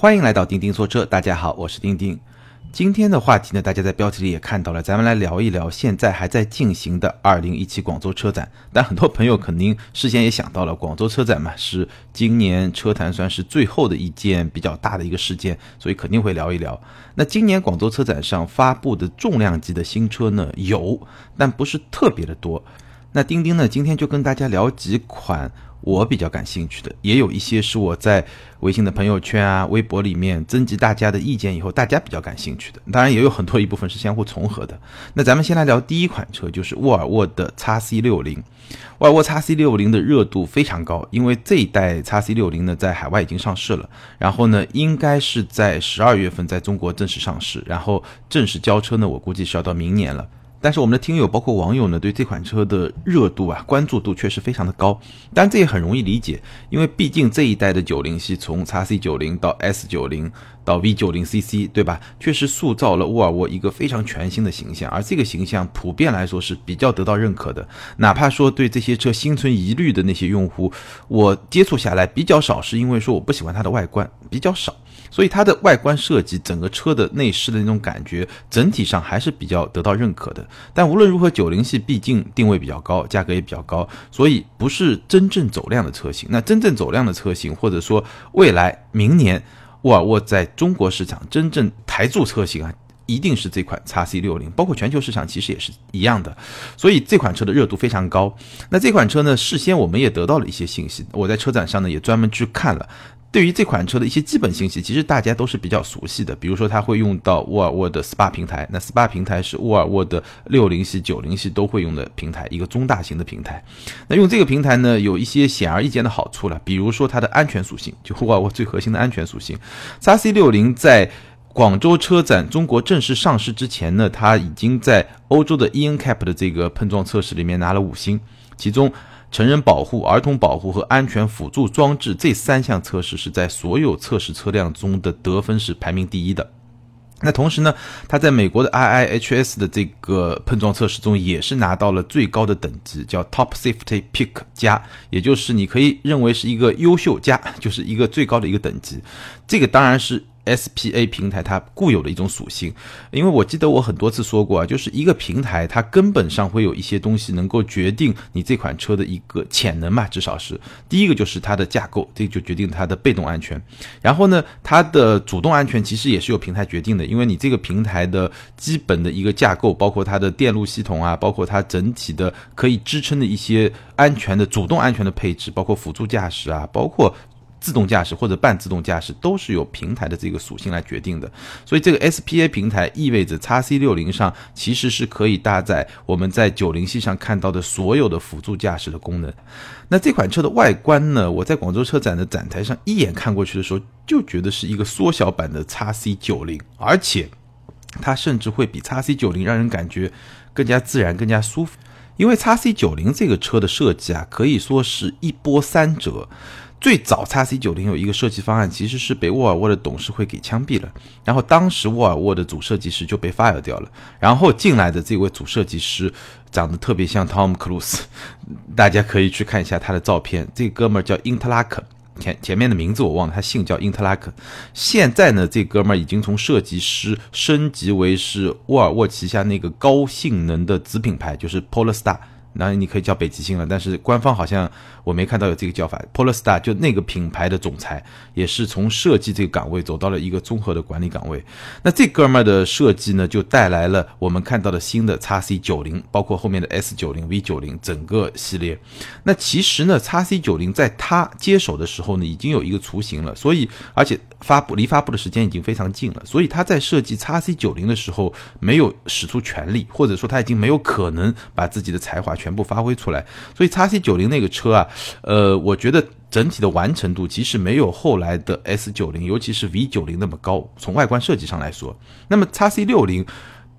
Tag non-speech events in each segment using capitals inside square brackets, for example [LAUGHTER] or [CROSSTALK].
欢迎来到钉钉说车，大家好，我是钉钉。今天的话题呢，大家在标题里也看到了，咱们来聊一聊现在还在进行的二零一七广州车展。但很多朋友肯定事先也想到了，广州车展嘛，是今年车坛算是最后的一件比较大的一个事件，所以肯定会聊一聊。那今年广州车展上发布的重量级的新车呢，有，但不是特别的多。那钉钉呢，今天就跟大家聊几款。我比较感兴趣的，也有一些是我在微信的朋友圈啊、微博里面征集大家的意见以后，大家比较感兴趣的。当然，也有很多一部分是相互重合的。那咱们先来聊第一款车，就是沃尔沃的 x C 六零。沃尔沃 x C 六零的热度非常高，因为这一代 x C 六零呢在海外已经上市了，然后呢应该是在十二月份在中国正式上市，然后正式交车呢，我估计是要到明年了。但是我们的听友包括网友呢，对这款车的热度啊、关注度确实非常的高。当然这也很容易理解，因为毕竟这一代的九零系从 x C 九零到 S 九零到 V 九零 CC，对吧？确实塑造了沃尔沃一个非常全新的形象，而这个形象普遍来说是比较得到认可的。哪怕说对这些车心存疑虑的那些用户，我接触下来比较少，是因为说我不喜欢它的外观比较少。所以它的外观设计，整个车的内饰的那种感觉，整体上还是比较得到认可的。但无论如何，九零系毕竟定位比较高，价格也比较高，所以不是真正走量的车型。那真正走量的车型，或者说未来明年沃尔沃在中国市场真正台柱车型啊，一定是这款 x C 六零，包括全球市场其实也是一样的。所以这款车的热度非常高。那这款车呢，事先我们也得到了一些信息，我在车展上呢也专门去看了。对于这款车的一些基本信息，其实大家都是比较熟悉的。比如说，它会用到沃尔沃的 SPA 平台，那 SPA 平台是沃尔沃的六零系、九零系都会用的平台，一个中大型的平台。那用这个平台呢，有一些显而易见的好处了，比如说它的安全属性，就沃尔沃最核心的安全属性。x C 六零在广州车展中国正式上市之前呢，它已经在欧洲的 ENCAP 的这个碰撞测试里面拿了五星，其中。成人保护、儿童保护和安全辅助装置这三项测试是在所有测试车辆中的得分是排名第一的。那同时呢，它在美国的 IIHS 的这个碰撞测试中也是拿到了最高的等级，叫 Top Safety Pick 加，也就是你可以认为是一个优秀加，就是一个最高的一个等级。这个当然是。SPA 平台它固有的一种属性，因为我记得我很多次说过啊，就是一个平台它根本上会有一些东西能够决定你这款车的一个潜能嘛，至少是第一个就是它的架构，这就决定它的被动安全。然后呢，它的主动安全其实也是由平台决定的，因为你这个平台的基本的一个架构，包括它的电路系统啊，包括它整体的可以支撑的一些安全的主动安全的配置，包括辅助驾驶啊，包括。自动驾驶或者半自动驾驶都是由平台的这个属性来决定的，所以这个 SPA 平台意味着 x C 六零上其实是可以搭载我们在九零系上看到的所有的辅助驾驶的功能。那这款车的外观呢？我在广州车展的展台上一眼看过去的时候，就觉得是一个缩小版的 x C 九零，而且它甚至会比 x C 九零让人感觉更加自然、更加舒服。因为 x C 九零这个车的设计啊，可以说是一波三折。最早 x C 九零有一个设计方案，其实是被沃尔沃的董事会给枪毙了。然后当时沃尔沃的主设计师就被 fire 掉了。然后进来的这位主设计师长得特别像 Tom Cruise，大家可以去看一下他的照片。这哥们儿叫因特拉克，[LAUGHS] 前前面的名字我忘了，他姓叫因特拉克。现在呢，这哥们儿已经从设计师升级为是沃尔沃旗下那个高性能的子品牌，就是 Polestar。那你可以叫北极星了，但是官方好像我没看到有这个叫法。Polestar 就那个品牌的总裁，也是从设计这个岗位走到了一个综合的管理岗位。那这哥们儿的设计呢，就带来了我们看到的新的 x C 九零，包括后面的 S 九零、V 九零整个系列。那其实呢，x C 九零在他接手的时候呢，已经有一个雏形了，所以而且发布离发布的时间已经非常近了，所以他在设计 x C 九零的时候没有使出全力，或者说他已经没有可能把自己的才华全。全部发挥出来，所以 x C 九零那个车啊，呃，我觉得整体的完成度其实没有后来的 S 九零，尤其是 V 九零那么高。从外观设计上来说，那么 x C 六零。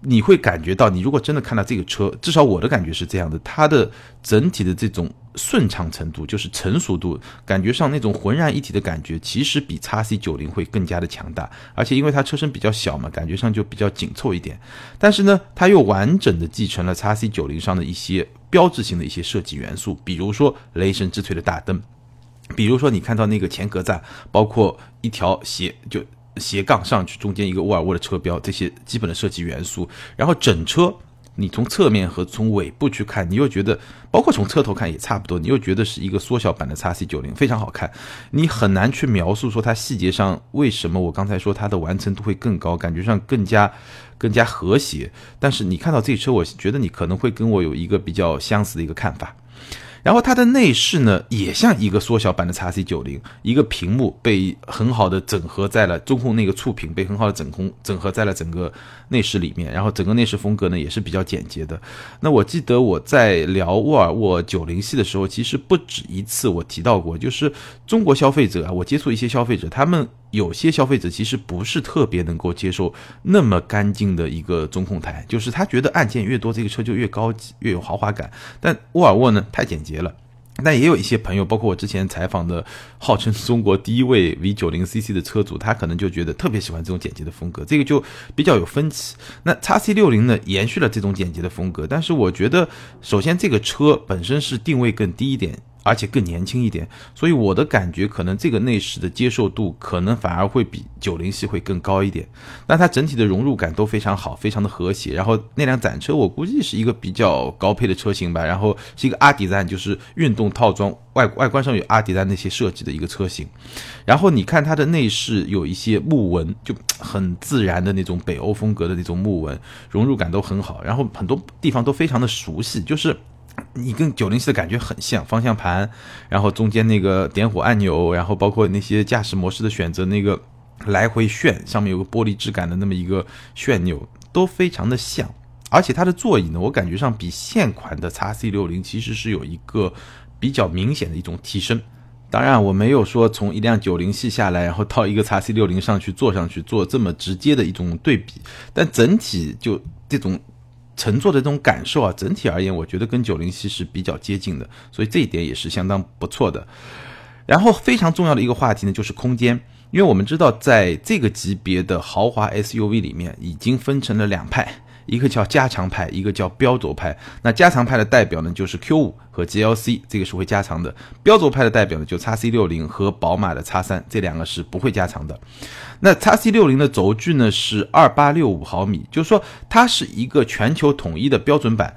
你会感觉到，你如果真的看到这个车，至少我的感觉是这样的，它的整体的这种顺畅程度，就是成熟度，感觉上那种浑然一体的感觉，其实比 x C 九零会更加的强大。而且因为它车身比较小嘛，感觉上就比较紧凑一点。但是呢，它又完整的继承了 x C 九零上的一些标志性的一些设计元素，比如说雷神之锤的大灯。比如说你看到那个前格栅，包括一条斜就斜杠上去，中间一个沃尔沃的车标，这些基本的设计元素，然后整车。你从侧面和从尾部去看，你又觉得，包括从车头看也差不多，你又觉得是一个缩小版的叉 C 九零，非常好看。你很难去描述说它细节上为什么我刚才说它的完成度会更高，感觉上更加更加和谐。但是你看到这车，我觉得你可能会跟我有一个比较相似的一个看法。然后它的内饰呢，也像一个缩小版的 x C 九零，一个屏幕被很好的整合在了中控那个触屏被很好的整空整合在了整个内饰里面，然后整个内饰风格呢也是比较简洁的。那我记得我在聊沃尔沃九零系的时候，其实不止一次我提到过，就是中国消费者啊，我接触一些消费者，他们。有些消费者其实不是特别能够接受那么干净的一个中控台，就是他觉得按键越多，这个车就越高级、越有豪华感。但沃尔沃呢，太简洁了。但也有一些朋友，包括我之前采访的号称中国第一位 V90CC 的车主，他可能就觉得特别喜欢这种简洁的风格，这个就比较有分歧。那 x C60 呢，延续了这种简洁的风格，但是我觉得，首先这个车本身是定位更低一点。而且更年轻一点，所以我的感觉可能这个内饰的接受度可能反而会比九零系会更高一点。但它整体的融入感都非常好，非常的和谐。然后那辆展车我估计是一个比较高配的车型吧，然后是一个阿迪赞，就是运动套装外外观上有阿迪赞那些设计的一个车型。然后你看它的内饰有一些木纹，就很自然的那种北欧风格的那种木纹，融入感都很好。然后很多地方都非常的熟悉，就是。你跟九零系的感觉很像，方向盘，然后中间那个点火按钮，然后包括那些驾驶模式的选择，那个来回旋上面有个玻璃质感的那么一个旋钮，都非常的像。而且它的座椅呢，我感觉上比现款的 x C 六零其实是有一个比较明显的一种提升。当然，我没有说从一辆九零系下来，然后到一个 x C 六零上去坐上去做这么直接的一种对比，但整体就这种。乘坐的这种感受啊，整体而言，我觉得跟九零七是比较接近的，所以这一点也是相当不错的。然后非常重要的一个话题呢，就是空间，因为我们知道，在这个级别的豪华 SUV 里面，已经分成了两派。一个叫加长派，一个叫标轴派。那加长派的代表呢，就是 Q5 和 GLC，这个是会加长的。标轴派的代表呢，就 x C60 和宝马的 X3，这两个是不会加长的。那 x C60 的轴距呢是二八六五毫米，就是说它是一个全球统一的标准版，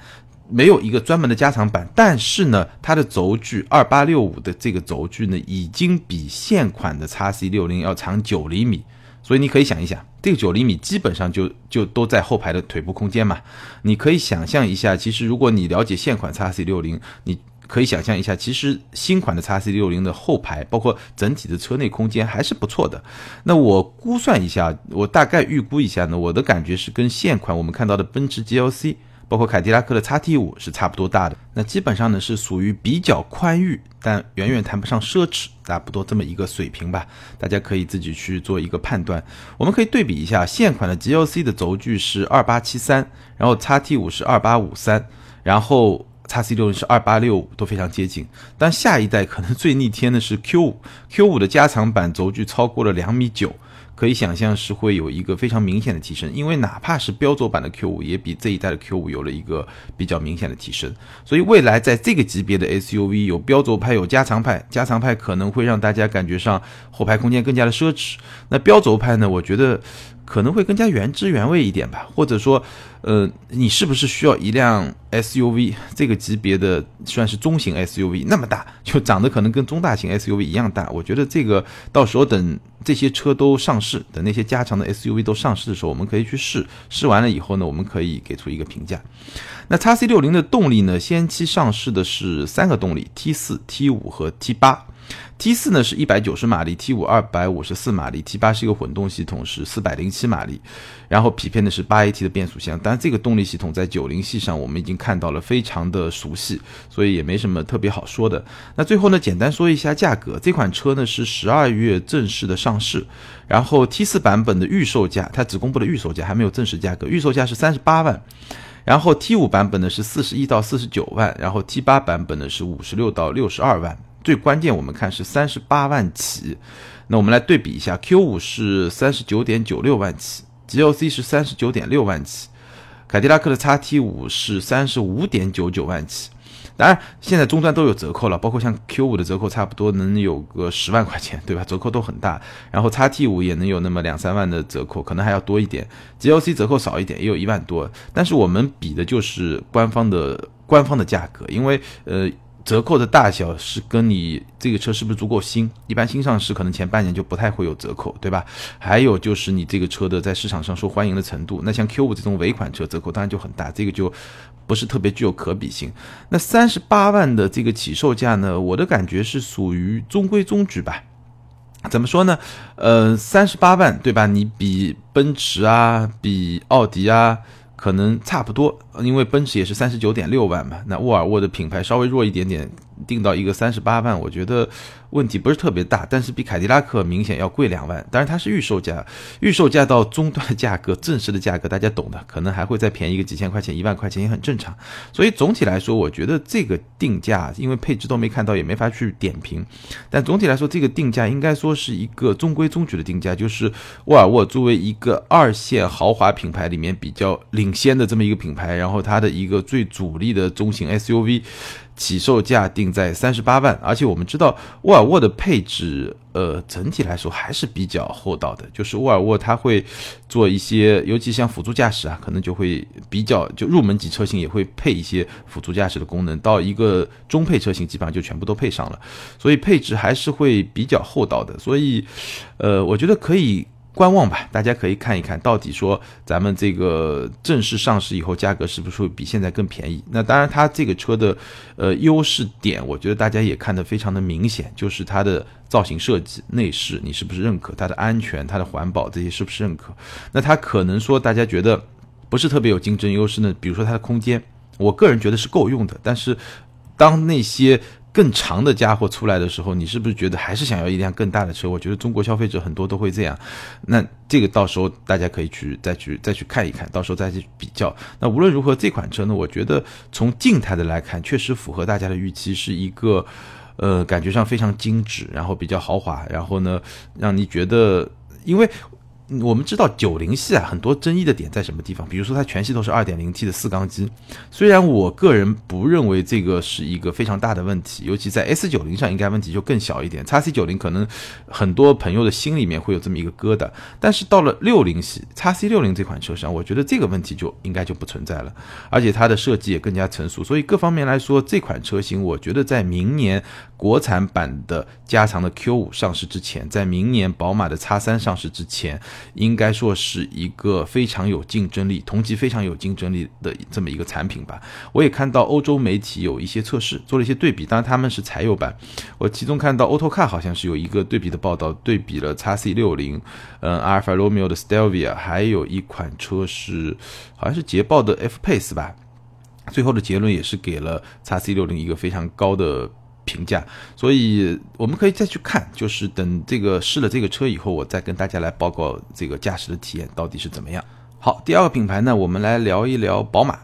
没有一个专门的加长版。但是呢，它的轴距二八六五的这个轴距呢，已经比现款的 x C60 要长九厘米。所以你可以想一想，这个九厘米基本上就就都在后排的腿部空间嘛。你可以想象一下，其实如果你了解现款 x C 六零，你可以想象一下，其实新款的 x C 六零的后排，包括整体的车内空间还是不错的。那我估算一下，我大概预估一下呢，我的感觉是跟现款我们看到的奔驰 GLC。包括凯迪拉克的叉 T 五是差不多大的，那基本上呢是属于比较宽裕，但远远谈不上奢侈，差不多这么一个水平吧。大家可以自己去做一个判断。我们可以对比一下，现款的 GLC 的轴距是二八七三，然后叉 T 五是二八五三，然后叉 C 六零是二八六五，都非常接近。但下一代可能最逆天的是 Q 五，Q 五的加长版轴距超过了两米九。可以想象是会有一个非常明显的提升，因为哪怕是标轴版的 Q 五也比这一代的 Q 五有了一个比较明显的提升，所以未来在这个级别的 SUV 有标轴派有加长派，加长派可能会让大家感觉上后排空间更加的奢侈，那标轴派呢，我觉得。可能会更加原汁原味一点吧，或者说，呃，你是不是需要一辆 SUV 这个级别的算是中型 SUV 那么大，就长得可能跟中大型 SUV 一样大？我觉得这个到时候等这些车都上市，等那些加长的 SUV 都上市的时候，我们可以去试试完了以后呢，我们可以给出一个评价。那 x C 六零的动力呢，先期上市的是三个动力：T 四、T 五和 T 八。T 四呢是一百九十马力，T 五二百五十四马力，T 八是一个混动系统，是四百零七马力，然后匹配的是八 AT 的变速箱。当然，这个动力系统在九零系上我们已经看到了，非常的熟悉，所以也没什么特别好说的。那最后呢，简单说一下价格，这款车呢是十二月正式的上市，然后 T 四版本的预售价，它只公布了预售价，还没有正式价格，预售价是三十八万，然后 T 五版本呢是四十一到四十九万，然后 T 八版本呢是五十六到六十二万。最关键，我们看是三十八万起，那我们来对比一下，Q 五是三十九点九六万起，GLC 是三十九点六万起，凯迪拉克的 x T 五是三十五点九九万起。当然，现在终端都有折扣了，包括像 Q 五的折扣，差不多能有个十万块钱，对吧？折扣都很大。然后 x T 五也能有那么两三万的折扣，可能还要多一点。G L C 折扣少一点，也有一万多。但是我们比的就是官方的官方的价格，因为呃。折扣的大小是跟你这个车是不是足够新，一般新上市可能前半年就不太会有折扣，对吧？还有就是你这个车的在市场上受欢迎的程度，那像 Q 五这种尾款车折扣当然就很大，这个就不是特别具有可比性。那三十八万的这个起售价呢，我的感觉是属于中规中矩吧。怎么说呢？呃，三十八万，对吧？你比奔驰啊，比奥迪啊。可能差不多，因为奔驰也是三十九点六万嘛，那沃尔沃的品牌稍微弱一点点。定到一个三十八万，我觉得问题不是特别大，但是比凯迪拉克明显要贵两万。当然它是预售价，预售价到终端的价格，正式的价格大家懂的，可能还会再便宜个几千块钱、一万块钱也很正常。所以总体来说，我觉得这个定价，因为配置都没看到，也没法去点评。但总体来说，这个定价应该说是一个中规中矩的定价，就是沃尔沃作为一个二线豪华品牌里面比较领先的这么一个品牌，然后它的一个最主力的中型 SUV。起售价定在三十八万，而且我们知道沃尔沃的配置，呃，整体来说还是比较厚道的。就是沃尔沃它会做一些，尤其像辅助驾驶啊，可能就会比较就入门级车型也会配一些辅助驾驶的功能，到一个中配车型基本上就全部都配上了，所以配置还是会比较厚道的。所以，呃，我觉得可以。观望吧，大家可以看一看到底说咱们这个正式上市以后价格是不是会比现在更便宜？那当然，它这个车的呃优势点，我觉得大家也看得非常的明显，就是它的造型设计、内饰，你是不是认可？它的安全、它的环保这些是不是认可？那它可能说大家觉得不是特别有竞争优势呢？比如说它的空间，我个人觉得是够用的，但是当那些。更长的家伙出来的时候，你是不是觉得还是想要一辆更大的车？我觉得中国消费者很多都会这样。那这个到时候大家可以去再去再去看一看，到时候再去比较。那无论如何，这款车呢，我觉得从静态的来看，确实符合大家的预期，是一个呃感觉上非常精致，然后比较豪华，然后呢让你觉得，因为。我们知道九零系啊，很多争议的点在什么地方？比如说它全系都是二点零 T 的四缸机，虽然我个人不认为这个是一个非常大的问题，尤其在 S 九零上应该问题就更小一点。x C 九零可能很多朋友的心里面会有这么一个疙瘩，但是到了六零系 x C 六零这款车上，我觉得这个问题就应该就不存在了，而且它的设计也更加成熟，所以各方面来说，这款车型我觉得在明年国产版的加长的 Q 五上市之前，在明年宝马的 x 三上市之前。应该说是一个非常有竞争力、同级非常有竞争力的这么一个产品吧。我也看到欧洲媒体有一些测试，做了一些对比，当然他们是柴油版。我其中看到 Autocar 好像是有一个对比的报道，对比了 x C 六零，嗯，阿尔法罗密欧的 Stelvia，还有一款车是好像是捷豹的 F Pace 吧。最后的结论也是给了 x C 六零一个非常高的。评价，所以我们可以再去看，就是等这个试了这个车以后，我再跟大家来报告这个驾驶的体验到底是怎么样。好，第二个品牌呢，我们来聊一聊宝马。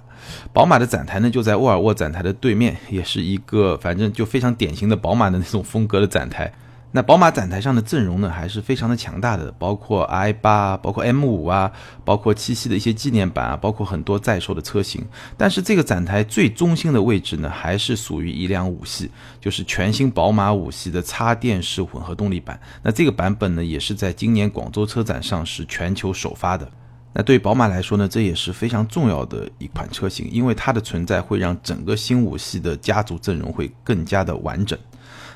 宝马的展台呢就在沃尔沃展台的对面，也是一个反正就非常典型的宝马的那种风格的展台。那宝马展台上的阵容呢，还是非常的强大的，包括 i 八，包括 M 五啊，包括七系的一些纪念版啊，包括很多在售的车型。但是这个展台最中心的位置呢，还是属于一辆五系，就是全新宝马五系的插电式混合动力版。那这个版本呢，也是在今年广州车展上是全球首发的。那对宝马来说呢，这也是非常重要的一款车型，因为它的存在会让整个新五系的家族阵容会更加的完整。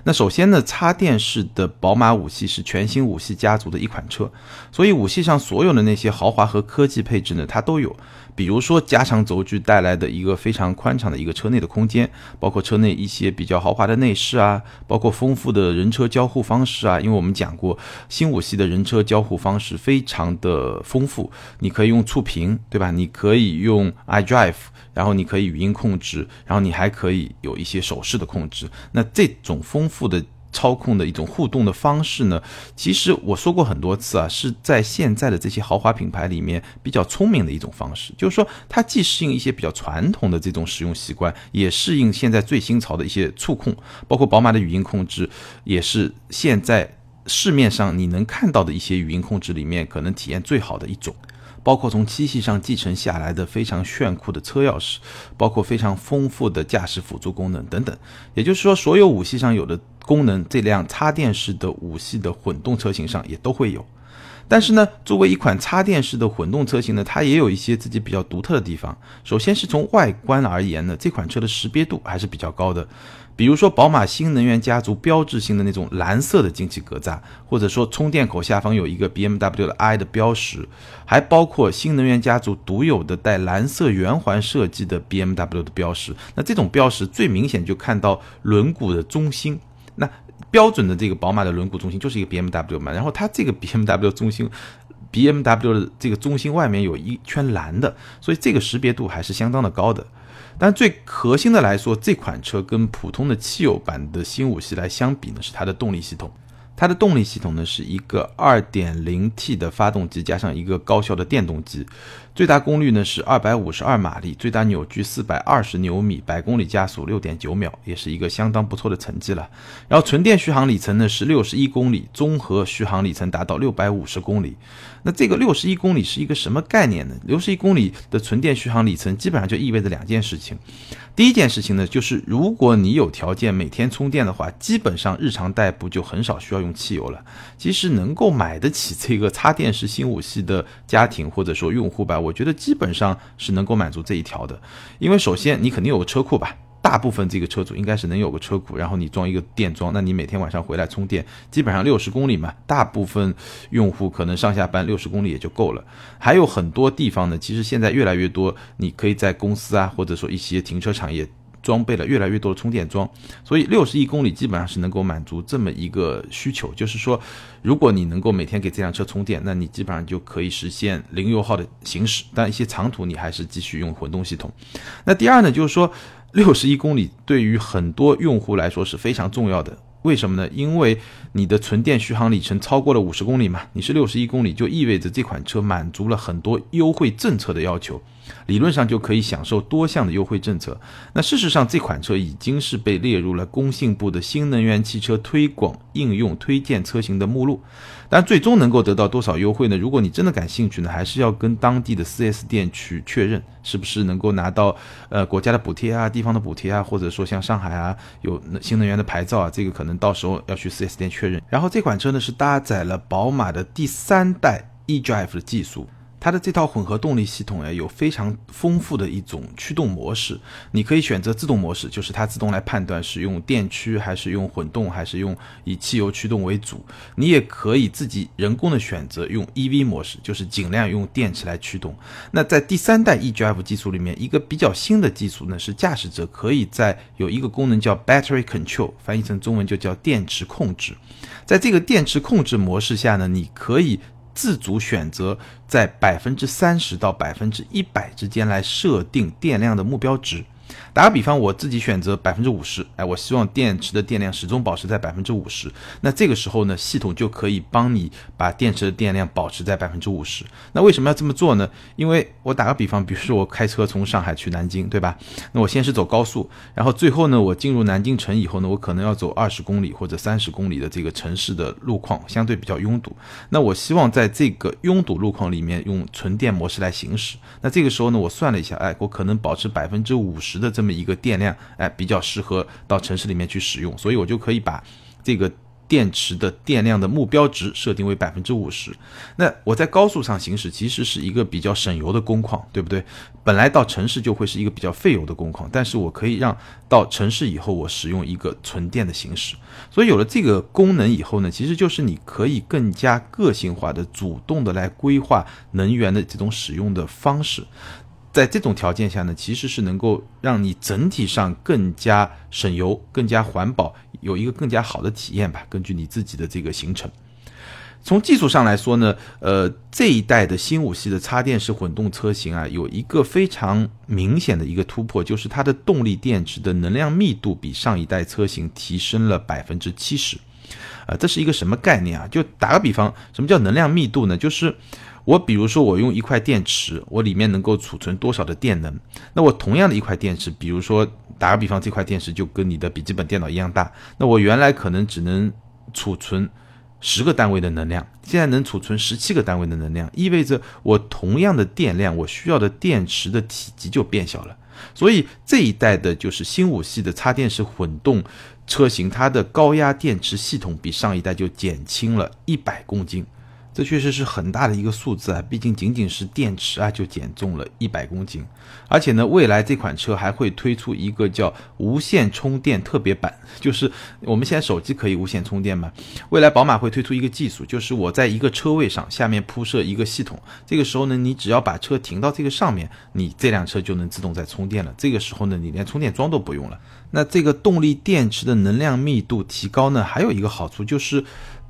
那首先呢，插电式的宝马五系是全新五系家族的一款车，所以五系上所有的那些豪华和科技配置呢，它都有。比如说加长轴距带来的一个非常宽敞的一个车内的空间，包括车内一些比较豪华的内饰啊，包括丰富的人车交互方式啊。因为我们讲过，新五系的人车交互方式非常的丰富，你可以用触屏，对吧？你可以用 iDrive。然后你可以语音控制，然后你还可以有一些手势的控制。那这种丰富的操控的一种互动的方式呢，其实我说过很多次啊，是在现在的这些豪华品牌里面比较聪明的一种方式。就是说，它既适应一些比较传统的这种使用习惯，也适应现在最新潮的一些触控，包括宝马的语音控制，也是现在市面上你能看到的一些语音控制里面可能体验最好的一种。包括从七系上继承下来的非常炫酷的车钥匙，包括非常丰富的驾驶辅助功能等等。也就是说，所有五系上有的功能，这辆插电式的五系的混动车型上也都会有。但是呢，作为一款插电式的混动车型呢，它也有一些自己比较独特的地方。首先是从外观而言呢，这款车的识别度还是比较高的。比如说，宝马新能源家族标志性的那种蓝色的进气格栅，或者说充电口下方有一个 BMW 的 i 的标识，还包括新能源家族独有的带蓝色圆环设计的 BMW 的标识。那这种标识最明显就看到轮毂的中心。那标准的这个宝马的轮毂中心就是一个 BMW 嘛，然后它这个 BMW 中心，BMW 的这个中心外面有一圈蓝的，所以这个识别度还是相当的高的。但最核心的来说，这款车跟普通的汽油版的新五系来相比呢，是它的动力系统。它的动力系统呢是一个 2.0T 的发动机加上一个高效的电动机。最大功率呢是二百五十二马力，最大扭矩四百二十牛米，百公里加速六点九秒，也是一个相当不错的成绩了。然后纯电续航里程呢是六十一公里，综合续航里程达到六百五十公里。那这个六十一公里是一个什么概念呢？六十一公里的纯电续航里程基本上就意味着两件事情。第一件事情呢，就是如果你有条件每天充电的话，基本上日常代步就很少需要用汽油了。其实能够买得起这个插电式新五系的家庭或者说用户吧。我觉得基本上是能够满足这一条的，因为首先你肯定有个车库吧，大部分这个车主应该是能有个车库，然后你装一个电桩，那你每天晚上回来充电，基本上六十公里嘛，大部分用户可能上下班六十公里也就够了。还有很多地方呢，其实现在越来越多，你可以在公司啊，或者说一些停车场也。装备了越来越多的充电桩，所以六十亿公里基本上是能够满足这么一个需求。就是说，如果你能够每天给这辆车充电，那你基本上就可以实现零油耗的行驶。但一些长途你还是继续用混动系统。那第二呢，就是说六十亿公里对于很多用户来说是非常重要的。为什么呢？因为你的纯电续航里程超过了五十公里嘛，你是六十一公里，就意味着这款车满足了很多优惠政策的要求。理论上就可以享受多项的优惠政策。那事实上，这款车已经是被列入了工信部的新能源汽车推广应用推荐车型的目录。但最终能够得到多少优惠呢？如果你真的感兴趣呢，还是要跟当地的 4S 店去确认，是不是能够拿到呃国家的补贴啊、地方的补贴啊，或者说像上海啊有新能源的牌照啊，这个可能到时候要去 4S 店确认。然后这款车呢是搭载了宝马的第三代 eDrive 的技术。它的这套混合动力系统呀，有非常丰富的一种驱动模式。你可以选择自动模式，就是它自动来判断是用电驱还是用混动，还是用以汽油驱动为主。你也可以自己人工的选择用 EV 模式，就是尽量用电池来驱动。那在第三代 eDrive 技术里面，一个比较新的技术呢，是驾驶者可以在有一个功能叫 Battery Control，翻译成中文就叫电池控制。在这个电池控制模式下呢，你可以。自主选择在百分之三十到百分之一百之间来设定电量的目标值。打个比方，我自己选择百分之五十，哎，我希望电池的电量始终保持在百分之五十。那这个时候呢，系统就可以帮你把电池的电量保持在百分之五十。那为什么要这么做呢？因为我打个比方，比如说我开车从上海去南京，对吧？那我先是走高速，然后最后呢，我进入南京城以后呢，我可能要走二十公里或者三十公里的这个城市的路况，相对比较拥堵。那我希望在这个拥堵路况里面用纯电模式来行驶。那这个时候呢，我算了一下，哎，我可能保持百分之五十的这么一个电量，哎，比较适合到城市里面去使用，所以我就可以把这个电池的电量的目标值设定为百分之五十。那我在高速上行驶，其实是一个比较省油的工况，对不对？本来到城市就会是一个比较费油的工况，但是我可以让到城市以后，我使用一个纯电的行驶。所以有了这个功能以后呢，其实就是你可以更加个性化的、主动的来规划能源的这种使用的方式。在这种条件下呢，其实是能够让你整体上更加省油、更加环保，有一个更加好的体验吧。根据你自己的这个行程，从技术上来说呢，呃，这一代的新五系的插电式混动车型啊，有一个非常明显的一个突破，就是它的动力电池的能量密度比上一代车型提升了百分之七十。啊，这是一个什么概念啊？就打个比方，什么叫能量密度呢？就是我比如说我用一块电池，我里面能够储存多少的电能？那我同样的一块电池，比如说打个比方，这块电池就跟你的笔记本电脑一样大，那我原来可能只能储存十个单位的能量，现在能储存十七个单位的能量，意味着我同样的电量，我需要的电池的体积就变小了。所以这一代的就是新五系的插电式混动车型，它的高压电池系统比上一代就减轻了一百公斤。这确实是很大的一个数字啊！毕竟仅仅是电池啊，就减重了一百公斤。而且呢，未来这款车还会推出一个叫无线充电特别版，就是我们现在手机可以无线充电嘛？未来宝马会推出一个技术，就是我在一个车位上下面铺设一个系统，这个时候呢，你只要把车停到这个上面，你这辆车就能自动在充电了。这个时候呢，你连充电桩都不用了。那这个动力电池的能量密度提高呢，还有一个好处就是。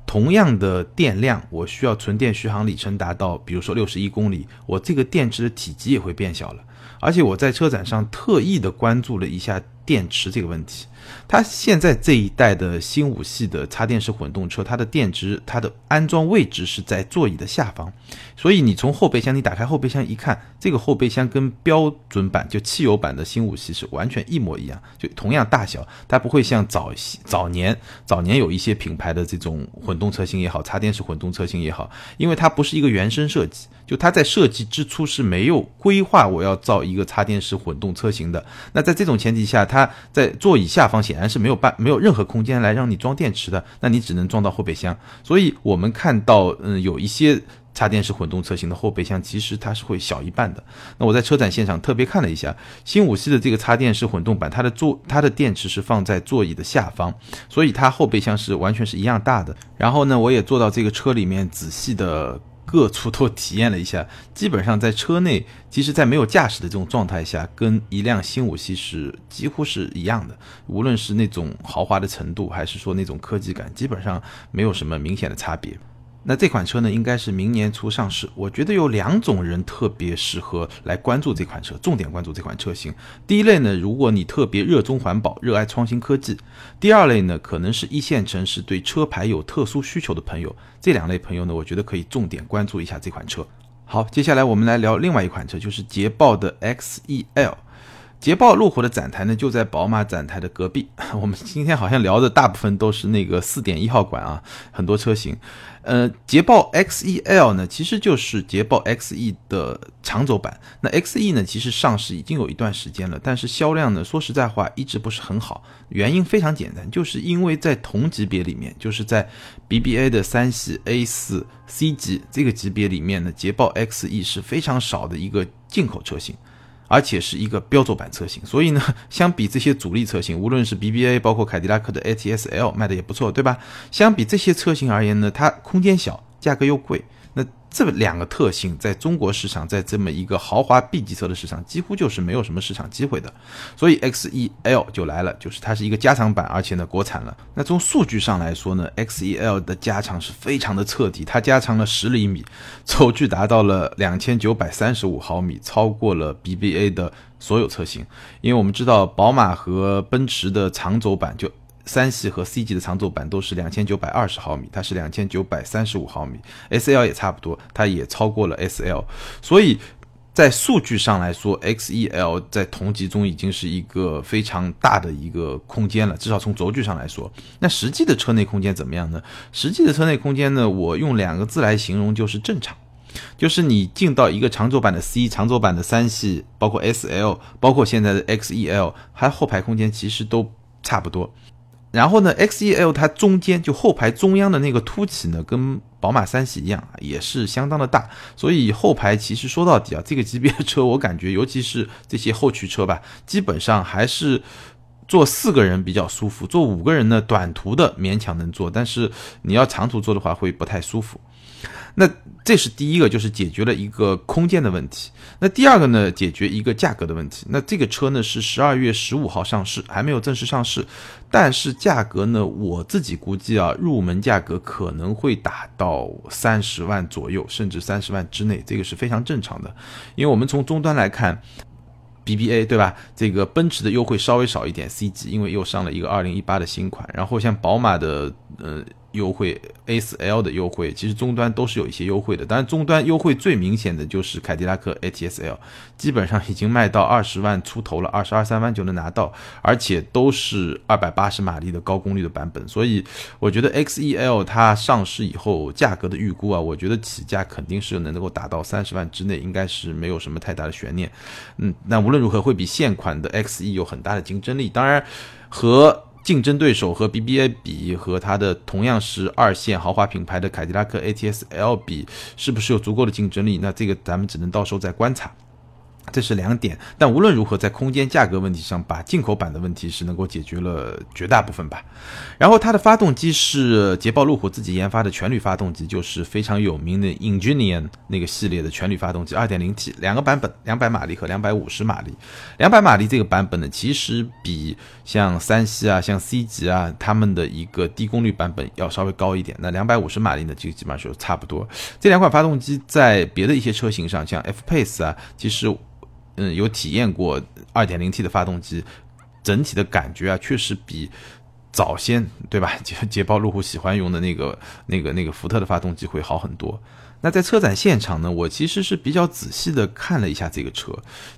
同样的电量，我需要纯电续航里程达到，比如说六十一公里，我这个电池的体积也会变小了。而且我在车展上特意的关注了一下电池这个问题。它现在这一代的新五系的插电式混动车，它的电池它的安装位置是在座椅的下方，所以你从后备箱，你打开后备箱一看，这个后备箱跟标准版就汽油版的新五系是完全一模一样，就同样大小，它不会像早些早年早年有一些品牌的这种混动车型也好，插电式混动车型也好，因为它不是一个原生设计，就它在设计之初是没有规划我要造一个插电式混动车型的。那在这种前提下，它在座椅下方。显然是没有办没有任何空间来让你装电池的，那你只能装到后备箱。所以我们看到，嗯，有一些插电式混动车型的后备箱其实它是会小一半的。那我在车展现场特别看了一下，新五系的这个插电式混动版，它的座它的电池是放在座椅的下方，所以它后备箱是完全是一样大的。然后呢，我也坐到这个车里面仔细的。各处都体验了一下，基本上在车内，其实，在没有驾驶的这种状态下，跟一辆新五系是几乎是一样的。无论是那种豪华的程度，还是说那种科技感，基本上没有什么明显的差别。那这款车呢，应该是明年初上市。我觉得有两种人特别适合来关注这款车，重点关注这款车型。第一类呢，如果你特别热衷环保、热爱创新科技；第二类呢，可能是一线城市对车牌有特殊需求的朋友。这两类朋友呢，我觉得可以重点关注一下这款车。好，接下来我们来聊另外一款车，就是捷豹的 XEL。捷豹路虎的展台呢，就在宝马展台的隔壁。[LAUGHS] 我们今天好像聊的大部分都是那个四点一号馆啊，很多车型。呃，捷豹 XEL 呢，其实就是捷豹 XE 的长轴版。那 XE 呢，其实上市已经有一段时间了，但是销量呢，说实在话，一直不是很好。原因非常简单，就是因为在同级别里面，就是在 BBA 的三系 A 四 C 级这个级别里面呢，捷豹 XE 是非常少的一个进口车型。而且是一个标轴版车型，所以呢，[LAUGHS] 相比这些主力车型，无论是 BBA，包括凯迪拉克的 ATS L 卖的也不错，对吧？相比这些车型而言呢，它空间小，价格又贵。这两个特性在中国市场，在这么一个豪华 B 级车的市场，几乎就是没有什么市场机会的。所以 XEL 就来了，就是它是一个加长版，而且呢国产了。那从数据上来说呢，XEL 的加长是非常的彻底，它加长了十厘米，轴距达到了两千九百三十五毫米，超过了 BBA 的所有车型。因为我们知道宝马和奔驰的长轴版就。三系和 C 级的长轴版都是两千九百二十毫米，它是两千九百三十五毫米，S L 也差不多，它也超过了 S L，所以在数据上来说，X E L 在同级中已经是一个非常大的一个空间了，至少从轴距上来说。那实际的车内空间怎么样呢？实际的车内空间呢，我用两个字来形容就是正常，就是你进到一个长轴版的 C、长轴版的三系，包括 S L，包括现在的 X E L，它后排空间其实都差不多。然后呢，XEL 它中间就后排中央的那个凸起呢，跟宝马三系一样，也是相当的大。所以后排其实说到底啊，这个级别的车，我感觉尤其是这些后驱车吧，基本上还是坐四个人比较舒服，坐五个人呢，短途的勉强能坐，但是你要长途坐的话会不太舒服。那这是第一个，就是解决了一个空间的问题。那第二个呢，解决一个价格的问题。那这个车呢是十二月十五号上市，还没有正式上市，但是价格呢，我自己估计啊，入门价格可能会打到三十万左右，甚至三十万之内，这个是非常正常的。因为我们从终端来看，BBA 对吧？这个奔驰的优惠稍微少一点，C 级因为又上了一个二零一八的新款，然后像宝马的呃。优惠，A 四 L 的优惠，其实终端都是有一些优惠的。当然，终端优惠最明显的就是凯迪拉克 ATS L，基本上已经卖到二十万出头了，二十二三万就能拿到，而且都是二百八十马力的高功率的版本。所以，我觉得 XEL 它上市以后价格的预估啊，我觉得起价肯定是能够达到三十万之内，应该是没有什么太大的悬念。嗯，那无论如何会比现款的 XE 有很大的竞争力。当然，和竞争对手和 BBA 比，和它的同样是二线豪华品牌的凯迪拉克 ATS L 比，是不是有足够的竞争力？那这个咱们只能到时候再观察。这是两点，但无论如何，在空间价格问题上，把进口版的问题是能够解决了绝大部分吧。然后它的发动机是捷豹路虎自己研发的全铝发动机，就是非常有名的 Ingenium 那个系列的全铝发动机，2.0T 两个版本，两百马力和两百五十马力。两百马力这个版本呢，其实比像三系啊、像 C 级啊他们的一个低功率版本要稍微高一点。那两百五十马力呢，就基本上就差不多。这两款发动机在别的一些车型上，像 F Pace 啊，其实。嗯，有体验过 2.0T 的发动机，整体的感觉啊，确实比早先对吧？捷捷豹路虎喜欢用的那个、那个、那个福特的发动机会好很多。那在车展现场呢，我其实是比较仔细的看了一下这个车，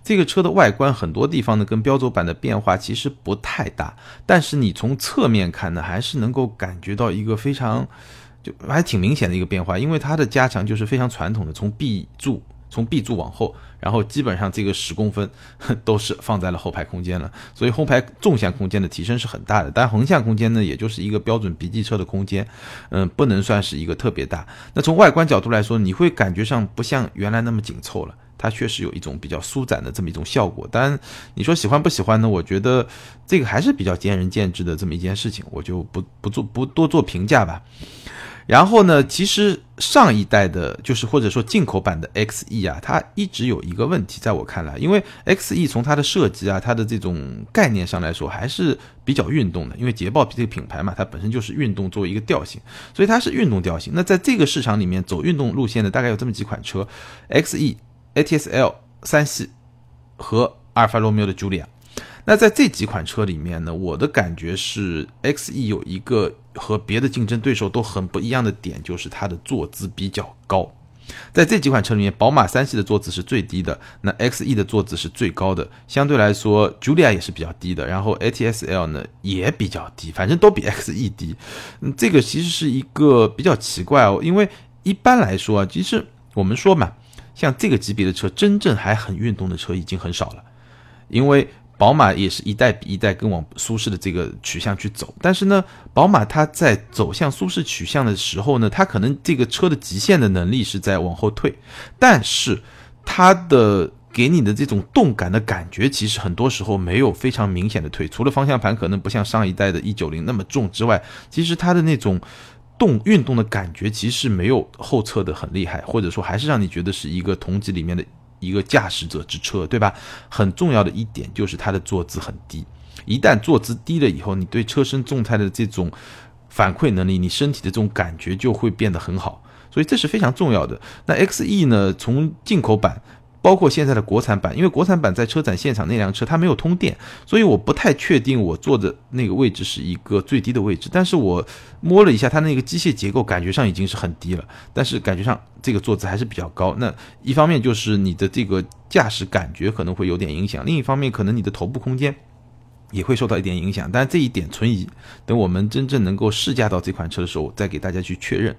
这个车的外观很多地方呢跟标轴版的变化其实不太大，但是你从侧面看呢，还是能够感觉到一个非常就还挺明显的一个变化，因为它的加强就是非常传统的，从 B 柱。从 B 柱往后，然后基本上这个十公分都是放在了后排空间了，所以后排纵向空间的提升是很大的。但横向空间呢，也就是一个标准 B 级车的空间，嗯，不能算是一个特别大。那从外观角度来说，你会感觉上不像原来那么紧凑了，它确实有一种比较舒展的这么一种效果。当然，你说喜欢不喜欢呢？我觉得这个还是比较见仁见智的这么一件事情，我就不不做不多做评价吧。然后呢，其实上一代的，就是或者说进口版的 XE 啊，它一直有一个问题，在我看来，因为 XE 从它的设计啊，它的这种概念上来说，还是比较运动的。因为捷豹这个品牌嘛，它本身就是运动作为一个调性，所以它是运动调性。那在这个市场里面走运动路线的，大概有这么几款车：XE、ATS-L、三系和阿尔法罗密欧的茱莉亚。那在这几款车里面呢，我的感觉是 XE 有一个和别的竞争对手都很不一样的点，就是它的坐姿比较高。在这几款车里面，宝马三系的坐姿是最低的，那 XE 的坐姿是最高的。相对来说，Julia 也是比较低的，然后 ATS-L 呢也比较低，反正都比 XE 低。嗯，这个其实是一个比较奇怪哦，因为一般来说啊，其实我们说嘛，像这个级别的车，真正还很运动的车已经很少了，因为。宝马也是一代比一代更往舒适的这个取向去走，但是呢，宝马它在走向舒适取向的时候呢，它可能这个车的极限的能力是在往后退，但是它的给你的这种动感的感觉，其实很多时候没有非常明显的退，除了方向盘可能不像上一代的 E90 那么重之外，其实它的那种动运动的感觉其实没有后侧的很厉害，或者说还是让你觉得是一个同级里面的。一个驾驶者之车，对吧？很重要的一点就是它的坐姿很低。一旦坐姿低了以后，你对车身动态的这种反馈能力，你身体的这种感觉就会变得很好。所以这是非常重要的。那 XE 呢？从进口版。包括现在的国产版，因为国产版在车展现场那辆车它没有通电，所以我不太确定我坐的那个位置是一个最低的位置。但是我摸了一下它那个机械结构，感觉上已经是很低了，但是感觉上这个坐姿还是比较高。那一方面就是你的这个驾驶感觉可能会有点影响，另一方面可能你的头部空间。也会受到一点影响，但这一点存疑。等我们真正能够试驾到这款车的时候，再给大家去确认。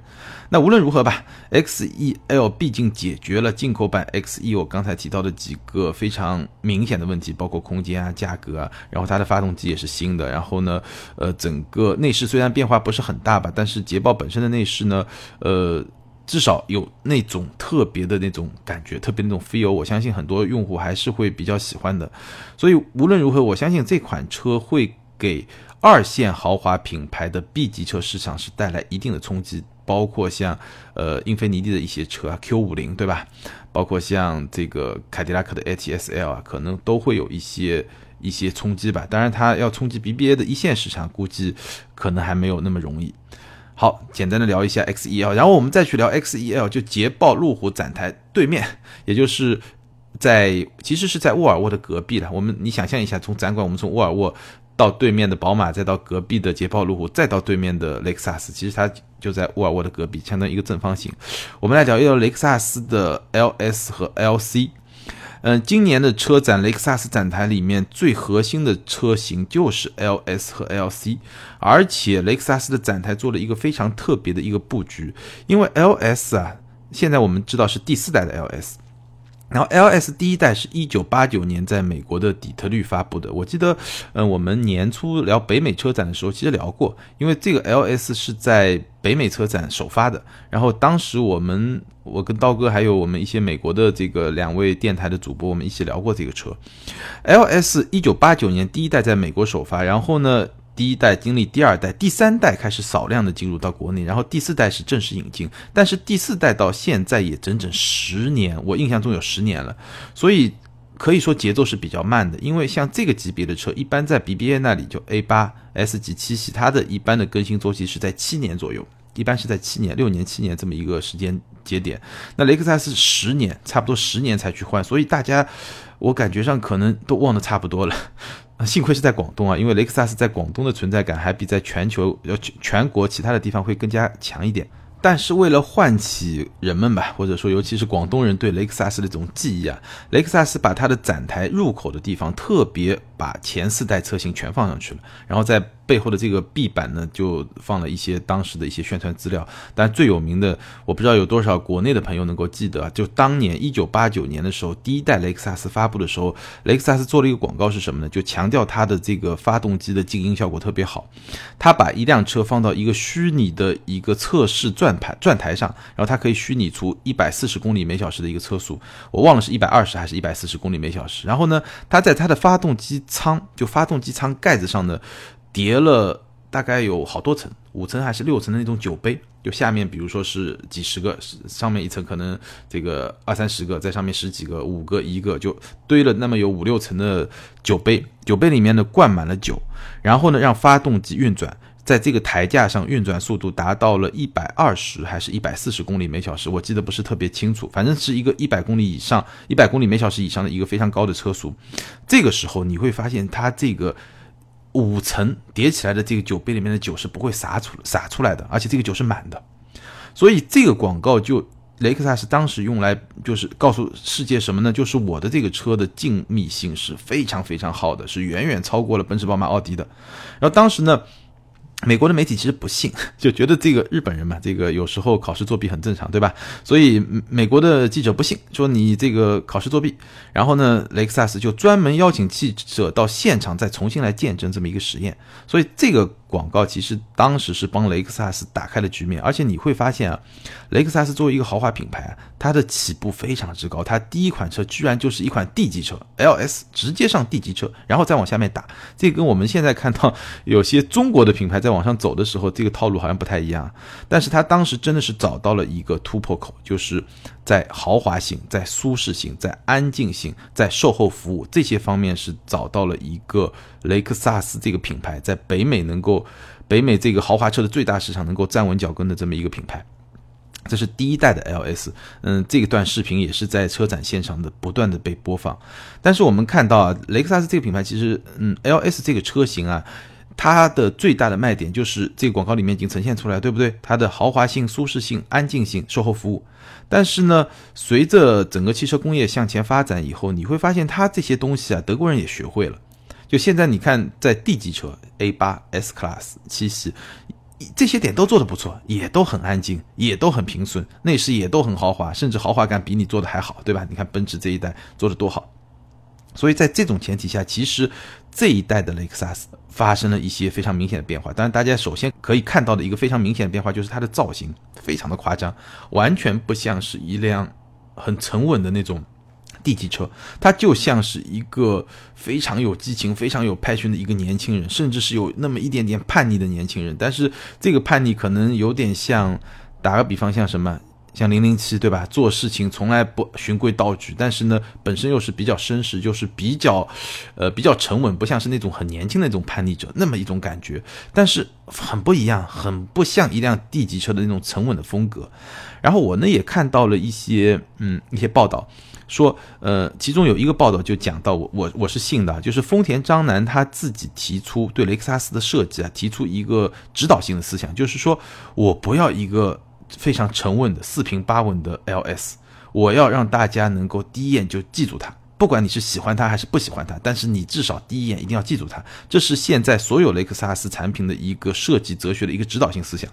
那无论如何吧，XEL 毕竟解决了进口版 XE 我刚才提到的几个非常明显的问题，包括空间啊、价格啊，然后它的发动机也是新的。然后呢，呃，整个内饰虽然变化不是很大吧，但是捷豹本身的内饰呢，呃。至少有那种特别的那种感觉，特别那种 feel，我相信很多用户还是会比较喜欢的。所以无论如何，我相信这款车会给二线豪华品牌的 B 级车市场是带来一定的冲击，包括像呃英菲尼迪的一些车啊，Q 五零对吧？包括像这个凯迪拉克的 ATS L 啊，可能都会有一些一些冲击吧。当然，它要冲击 BBA 的一线市场，估计可能还没有那么容易。好，简单的聊一下 XEL，然后我们再去聊 XEL，就捷豹路虎展台对面，也就是在其实是在沃尔沃的隔壁了。我们你想象一下，从展馆我们从沃尔沃到对面的宝马，再到隔壁的捷豹路虎，再到对面的雷克萨斯，其实它就在沃尔沃的隔壁，相当于一个正方形。我们来聊一聊雷克萨斯的 LS 和 LC。嗯，今年的车展，雷克萨斯展台里面最核心的车型就是 LS 和 LC，而且雷克萨斯的展台做了一个非常特别的一个布局，因为 LS 啊，现在我们知道是第四代的 LS。然后 L S 第一代是一九八九年在美国的底特律发布的。我记得，嗯，我们年初聊北美车展的时候，其实聊过，因为这个 L S 是在北美车展首发的。然后当时我们，我跟刀哥还有我们一些美国的这个两位电台的主播，我们一起聊过这个车。L S 一九八九年第一代在美国首发，然后呢？第一代经历第二代，第三代开始少量的进入到国内，然后第四代是正式引进，但是第四代到现在也整整十年，我印象中有十年了，所以可以说节奏是比较慢的。因为像这个级别的车，一般在 BBA 那里就 A 八 S 级七系，它的一般的更新周期是在七年左右，一般是在七年、六年、七年这么一个时间节点。那雷克萨斯十年，差不多十年才去换，所以大家我感觉上可能都忘得差不多了。[LAUGHS] 幸亏是在广东啊，因为雷克萨斯在广东的存在感还比在全球呃全国其他的地方会更加强一点。但是为了唤起人们吧，或者说尤其是广东人对雷克萨斯的这种记忆啊，雷克萨斯把它的展台入口的地方特别把前四代车型全放上去了，然后在。背后的这个壁板呢，就放了一些当时的一些宣传资料。但最有名的，我不知道有多少国内的朋友能够记得，啊就当年一九八九年的时候，第一代雷克萨斯发布的时候，雷克萨斯做了一个广告是什么呢？就强调它的这个发动机的静音效果特别好。它把一辆车放到一个虚拟的一个测试转盘转台上，然后它可以虚拟出一百四十公里每小时的一个车速，我忘了是一百二十还是一百四十公里每小时。然后呢，它在它的发动机舱，就发动机舱盖子上的。叠了大概有好多层，五层还是六层的那种酒杯，就下面比如说是几十个，上面一层可能这个二三十个，在上面十几个，五个一个就堆了那么有五六层的酒杯，酒杯里面呢灌满了酒，然后呢让发动机运转，在这个台架上运转速度达到了一百二十还是一百四十公里每小时，我记得不是特别清楚，反正是一个一百公里以上，一百公里每小时以上的一个非常高的车速，这个时候你会发现它这个。五层叠起来的这个酒杯里面的酒是不会洒出洒出来的，而且这个酒是满的，所以这个广告就雷克萨斯当时用来就是告诉世界什么呢？就是我的这个车的静谧性是非常非常好的，是远远超过了奔驰、宝马、奥迪的。然后当时呢。美国的媒体其实不信，[LAUGHS] 就觉得这个日本人嘛，这个有时候考试作弊很正常，对吧？所以美国的记者不信，说你这个考试作弊。然后呢，雷克萨斯就专门邀请记者到现场再重新来见证这么一个实验。所以这个。广告其实当时是帮雷克萨斯打开了局面，而且你会发现啊，雷克萨斯作为一个豪华品牌，它的起步非常之高，它第一款车居然就是一款 D 级车，LS 直接上 D 级车，然后再往下面打，这跟我们现在看到有些中国的品牌在往上走的时候，这个套路好像不太一样。但是它当时真的是找到了一个突破口，就是在豪华性、在舒适性、在安静性、在售后服务这些方面是找到了一个雷克萨斯这个品牌在北美能够。北美这个豪华车的最大市场能够站稳脚跟的这么一个品牌，这是第一代的 LS。嗯，这段视频也是在车展现场的不断的被播放。但是我们看到啊，雷克萨斯这个品牌其实，嗯，LS 这个车型啊，它的最大的卖点就是这个广告里面已经呈现出来，对不对？它的豪华性、舒适性、安静性、售后服务。但是呢，随着整个汽车工业向前发展以后，你会发现它这些东西啊，德国人也学会了。就现在你看，在 D 级车 A 八 S Class 七系，这些点都做得不错，也都很安静，也都很平顺，内饰也都很豪华，甚至豪华感比你做的还好，对吧？你看奔驰这一代做的多好。所以在这种前提下，其实这一代的雷克萨斯发生了一些非常明显的变化。当然，大家首先可以看到的一个非常明显的变化就是它的造型非常的夸张，完全不像是一辆很沉稳的那种。D 级车，它就像是一个非常有激情、非常有 passion 的一个年轻人，甚至是有那么一点点叛逆的年轻人。但是这个叛逆可能有点像，打个比方，像什么？像零零七，对吧？做事情从来不循规蹈矩，但是呢，本身又是比较绅士，就是比较，呃，比较沉稳，不像是那种很年轻的那种叛逆者那么一种感觉。但是很不一样，很不像一辆 D 级车的那种沉稳的风格。然后我呢也看到了一些，嗯，一些报道说，呃，其中有一个报道就讲到我我我是信的，就是丰田章男他自己提出对雷克萨斯的设计啊，提出一个指导性的思想，就是说我不要一个。非常沉稳的四平八稳的 LS，我要让大家能够第一眼就记住它，不管你是喜欢它还是不喜欢它，但是你至少第一眼一定要记住它。这是现在所有雷克萨斯产品的一个设计哲学的一个指导性思想，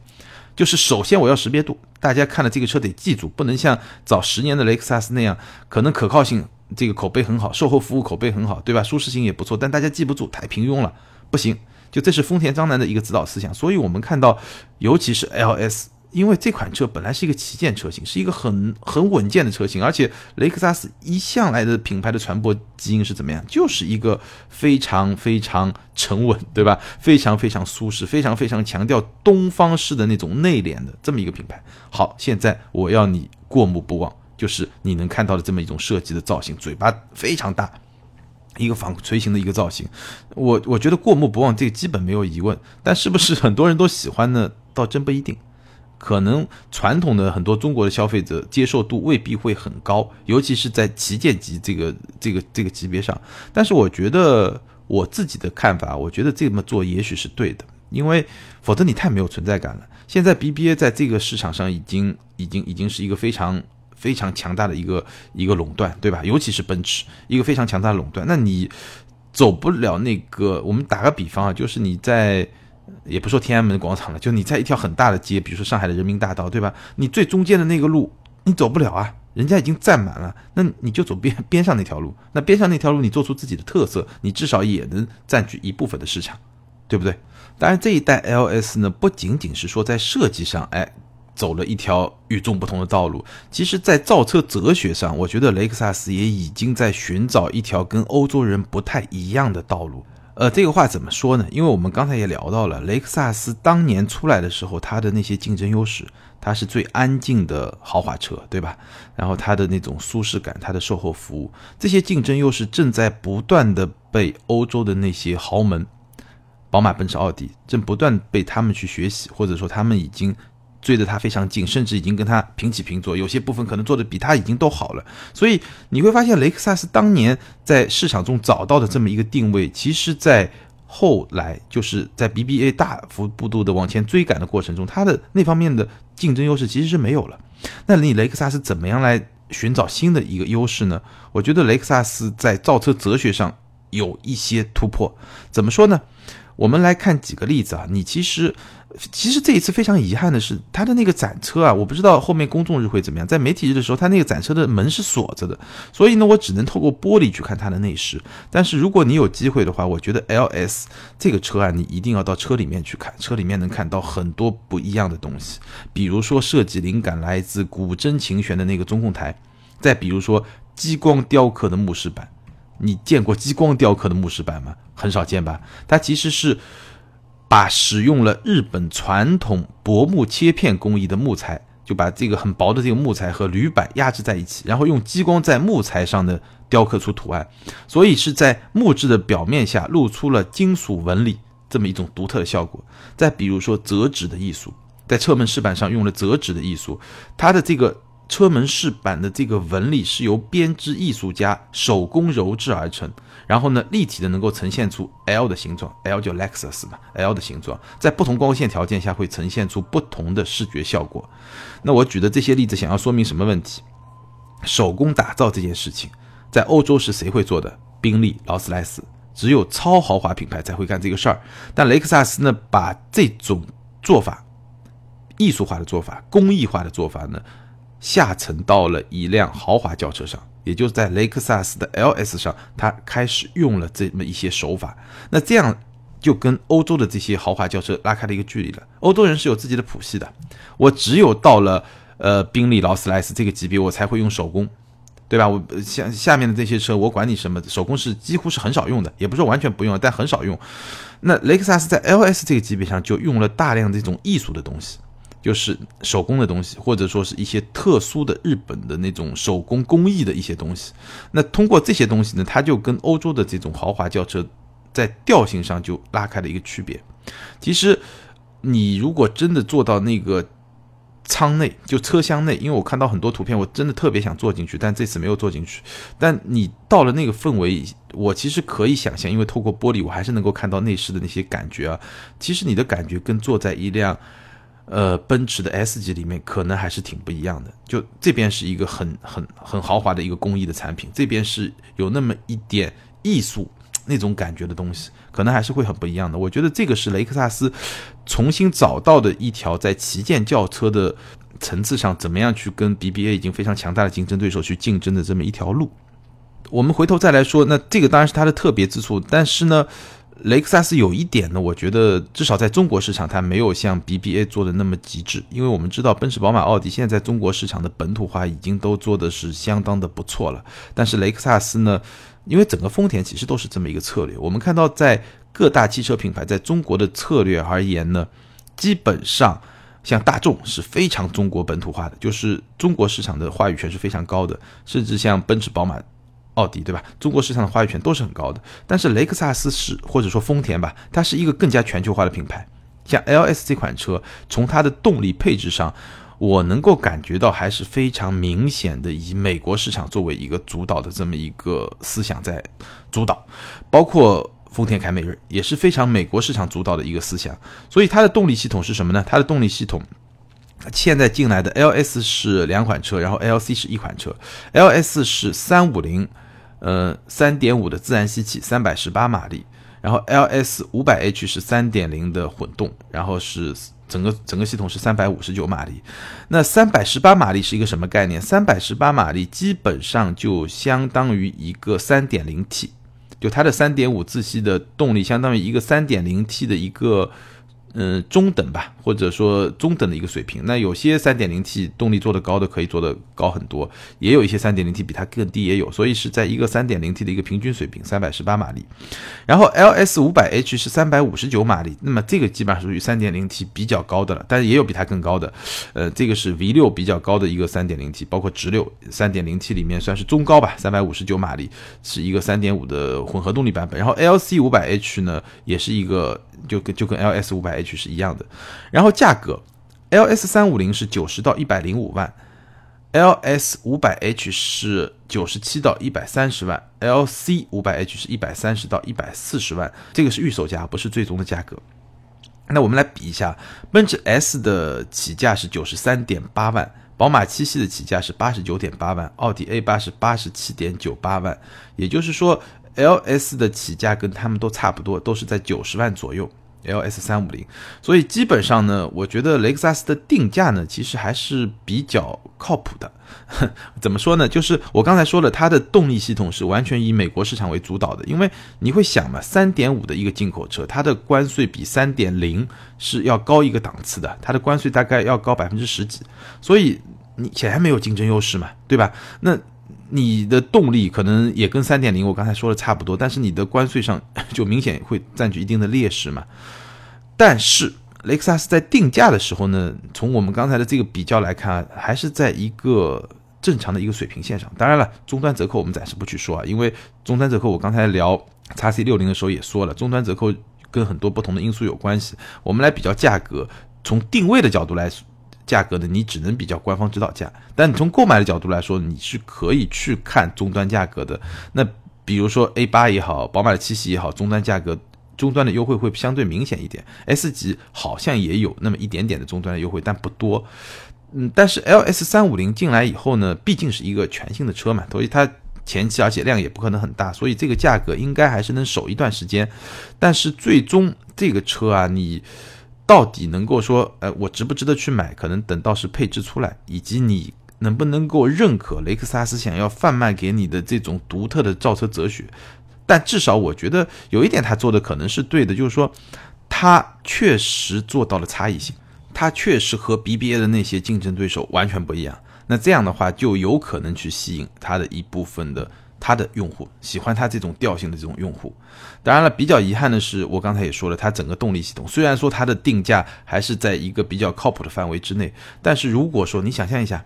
就是首先我要识别度，大家看了这个车得记住，不能像早十年的雷克萨斯那样，可能可靠性这个口碑很好，售后服务口碑很好，对吧？舒适性也不错，但大家记不住，太平庸了，不行。就这是丰田章男的一个指导思想，所以我们看到，尤其是 LS。因为这款车本来是一个旗舰车型，是一个很很稳健的车型，而且雷克萨斯一向来的品牌的传播基因是怎么样？就是一个非常非常沉稳，对吧？非常非常舒适，非常非常强调东方式的那种内敛的这么一个品牌。好，现在我要你过目不忘，就是你能看到的这么一种设计的造型，嘴巴非常大，一个纺锤形的一个造型。我我觉得过目不忘这个基本没有疑问，但是不是很多人都喜欢呢？倒真不一定。可能传统的很多中国的消费者接受度未必会很高，尤其是在旗舰级这个这个这个级别上。但是我觉得我自己的看法，我觉得这么做也许是对的，因为否则你太没有存在感了。现在 BBA 在这个市场上已经已经已经是一个非常非常强大的一个一个垄断，对吧？尤其是奔驰，一个非常强大的垄断。那你走不了那个，我们打个比方啊，就是你在。也不说天安门广场了，就你在一条很大的街，比如说上海的人民大道，对吧？你最中间的那个路你走不了啊，人家已经占满了，那你就走边 [LAUGHS] 边上那条路。那边上那条路你做出自己的特色，你至少也能占据一部分的市场，对不对？当然，这一代 LS 呢，不仅仅是说在设计上，哎，走了一条与众不同的道路，其实在造车哲学上，我觉得雷克萨斯也已经在寻找一条跟欧洲人不太一样的道路。呃，这个话怎么说呢？因为我们刚才也聊到了，雷克萨斯当年出来的时候，它的那些竞争优势，它是最安静的豪华车，对吧？然后它的那种舒适感，它的售后服务，这些竞争优势正在不断的被欧洲的那些豪门，宝马、奔驰、奥迪，正不断被他们去学习，或者说他们已经。追得他非常近，甚至已经跟他平起平坐，有些部分可能做的比他已经都好了。所以你会发现，雷克萨斯当年在市场中找到的这么一个定位，其实在后来就是在 BBA 大幅度的往前追赶的过程中，它的那方面的竞争优势其实是没有了。那你雷克萨斯怎么样来寻找新的一个优势呢？我觉得雷克萨斯在造车哲学上有一些突破。怎么说呢？我们来看几个例子啊，你其实。其实这一次非常遗憾的是，他的那个展车啊，我不知道后面公众日会怎么样。在媒体日的时候，他那个展车的门是锁着的，所以呢，我只能透过玻璃去看它的内饰。但是如果你有机会的话，我觉得 LS 这个车啊，你一定要到车里面去看，车里面能看到很多不一样的东西。比如说设计灵感来自古筝琴弦的那个中控台，再比如说激光雕刻的木饰板。你见过激光雕刻的木饰板吗？很少见吧？它其实是。把使用了日本传统薄木切片工艺的木材，就把这个很薄的这个木材和铝板压制在一起，然后用激光在木材上的雕刻出图案，所以是在木质的表面下露出了金属纹理这么一种独特的效果。再比如说折纸的艺术，在车门饰板上用了折纸的艺术，它的这个。车门饰板的这个纹理是由编织艺术家手工揉制而成，然后呢，立体的能够呈现出 L 的形状，L 就 Lexus 嘛，L 的形状，在不同光线条件下会呈现出不同的视觉效果。那我举的这些例子想要说明什么问题？手工打造这件事情，在欧洲是谁会做的？宾利、劳斯莱斯，只有超豪华品牌才会干这个事儿。但雷克萨斯呢，把这种做法，艺术化的做法、工艺化的做法呢？下沉到了一辆豪华轿车上，也就是在雷克萨斯的 LS 上，它开始用了这么一些手法。那这样就跟欧洲的这些豪华轿车拉开了一个距离了。欧洲人是有自己的谱系的，我只有到了呃宾利、劳斯莱斯这个级别，我才会用手工，对吧？我下下面的这些车，我管你什么手工是几乎是很少用的，也不是完全不用，但很少用。那雷克萨斯在 LS 这个级别上就用了大量这种艺术的东西。就是手工的东西，或者说是一些特殊的日本的那种手工工艺的一些东西。那通过这些东西呢，它就跟欧洲的这种豪华轿车在调性上就拉开了一个区别。其实你如果真的坐到那个。舱内就车厢内，因为我看到很多图片，我真的特别想坐进去，但这次没有坐进去。但你到了那个氛围，我其实可以想象，因为透过玻璃，我还是能够看到内饰的那些感觉啊。其实你的感觉跟坐在一辆，呃，奔驰的 S 级里面，可能还是挺不一样的。就这边是一个很很很豪华的一个工艺的产品，这边是有那么一点艺术。那种感觉的东西，可能还是会很不一样的。我觉得这个是雷克萨斯重新找到的一条在旗舰轿车的层次上，怎么样去跟 BBA 已经非常强大的竞争对手去竞争的这么一条路。我们回头再来说，那这个当然是它的特别之处。但是呢，雷克萨斯有一点呢，我觉得至少在中国市场，它没有像 BBA 做的那么极致。因为我们知道，奔驰、宝马、奥迪现在在中国市场的本土化已经都做的是相当的不错了。但是雷克萨斯呢？因为整个丰田其实都是这么一个策略。我们看到，在各大汽车品牌在中国的策略而言呢，基本上像大众是非常中国本土化的，就是中国市场的话语权是非常高的。甚至像奔驰、宝马、奥迪，对吧？中国市场的话语权都是很高的。但是雷克萨斯是或者说丰田吧，它是一个更加全球化的品牌。像 LS 这款车，从它的动力配置上。我能够感觉到还是非常明显的，以美国市场作为一个主导的这么一个思想在主导，包括丰田凯美瑞也是非常美国市场主导的一个思想。所以它的动力系统是什么呢？它的动力系统现在进来的 LS 是两款车，然后 LC 是一款车。LS 是三五零，呃，三点五的自然吸气，三百十八马力，然后 LS 五百 H 是三点零的混动，然后是。整个整个系统是三百五十九马力，那三百十八马力是一个什么概念？三百十八马力基本上就相当于一个三点零 T，就它的三点五自吸的动力相当于一个三点零 T 的一个。嗯，中等吧，或者说中等的一个水平。那有些 3.0T 动力做得高的可以做得高很多，也有一些 3.0T 比它更低也有，所以是在一个 3.0T 的一个平均水平，318马力。然后 LS 500H 是359马力，那么这个基本上属于 3.0T 比较高的了，但是也有比它更高的。呃，这个是 V6 比较高的一个 3.0T，包括直六 3.0T 里面算是中高吧，359马力是一个3.5的混合动力版本。然后 LC 500H 呢，也是一个就跟就跟 LS 500。H 是一样的，然后价格，LS 三五零是九十到一百零五万，LS 五百 H 是九十七到一百三十万，LC 五百 H 是一百三十到一百四十万，这个是预售价，不是最终的价格。那我们来比一下，奔驰 S 的起价是九十三点八万，宝马七系的起价是八十九点八万，奥迪 A 八是八十七点九八万，也就是说，LS 的起价跟他们都差不多，都是在九十万左右。L S 三五零，所以基本上呢，我觉得雷克萨斯的定价呢，其实还是比较靠谱的。[LAUGHS] 怎么说呢？就是我刚才说了，它的动力系统是完全以美国市场为主导的。因为你会想嘛，三点五的一个进口车，它的关税比三点零是要高一个档次的，它的关税大概要高百分之十几，所以你显然没有竞争优势嘛，对吧？那。你的动力可能也跟三点零我刚才说的差不多，但是你的关税上 [LAUGHS] 就明显会占据一定的劣势嘛。但是雷克萨斯在定价的时候呢，从我们刚才的这个比较来看，还是在一个正常的一个水平线上。当然了，终端折扣我们暂时不去说啊，因为终端折扣我刚才聊叉 C 六零的时候也说了，终端折扣跟很多不同的因素有关系。我们来比较价格，从定位的角度来说。价格呢，你只能比较官方指导价，但你从购买的角度来说，你是可以去看终端价格的。那比如说 A 八也好，宝马的七系也好，终端价格终端的优惠会相对明显一点。S 级好像也有那么一点点的终端的优惠，但不多。嗯，但是 LS 三五零进来以后呢，毕竟是一个全新的车嘛，所以它前期而且量也不可能很大，所以这个价格应该还是能守一段时间。但是最终这个车啊，你。到底能够说，呃，我值不值得去买？可能等到是配置出来，以及你能不能够认可雷克萨斯想要贩卖给你的这种独特的造车哲学。但至少我觉得有一点他做的可能是对的，就是说他确实做到了差异性，他确实和 BBA 的那些竞争对手完全不一样。那这样的话就有可能去吸引他的一部分的它的用户，喜欢它这种调性的这种用户。当然了，比较遗憾的是，我刚才也说了，它整个动力系统虽然说它的定价还是在一个比较靠谱的范围之内，但是如果说你想象一下，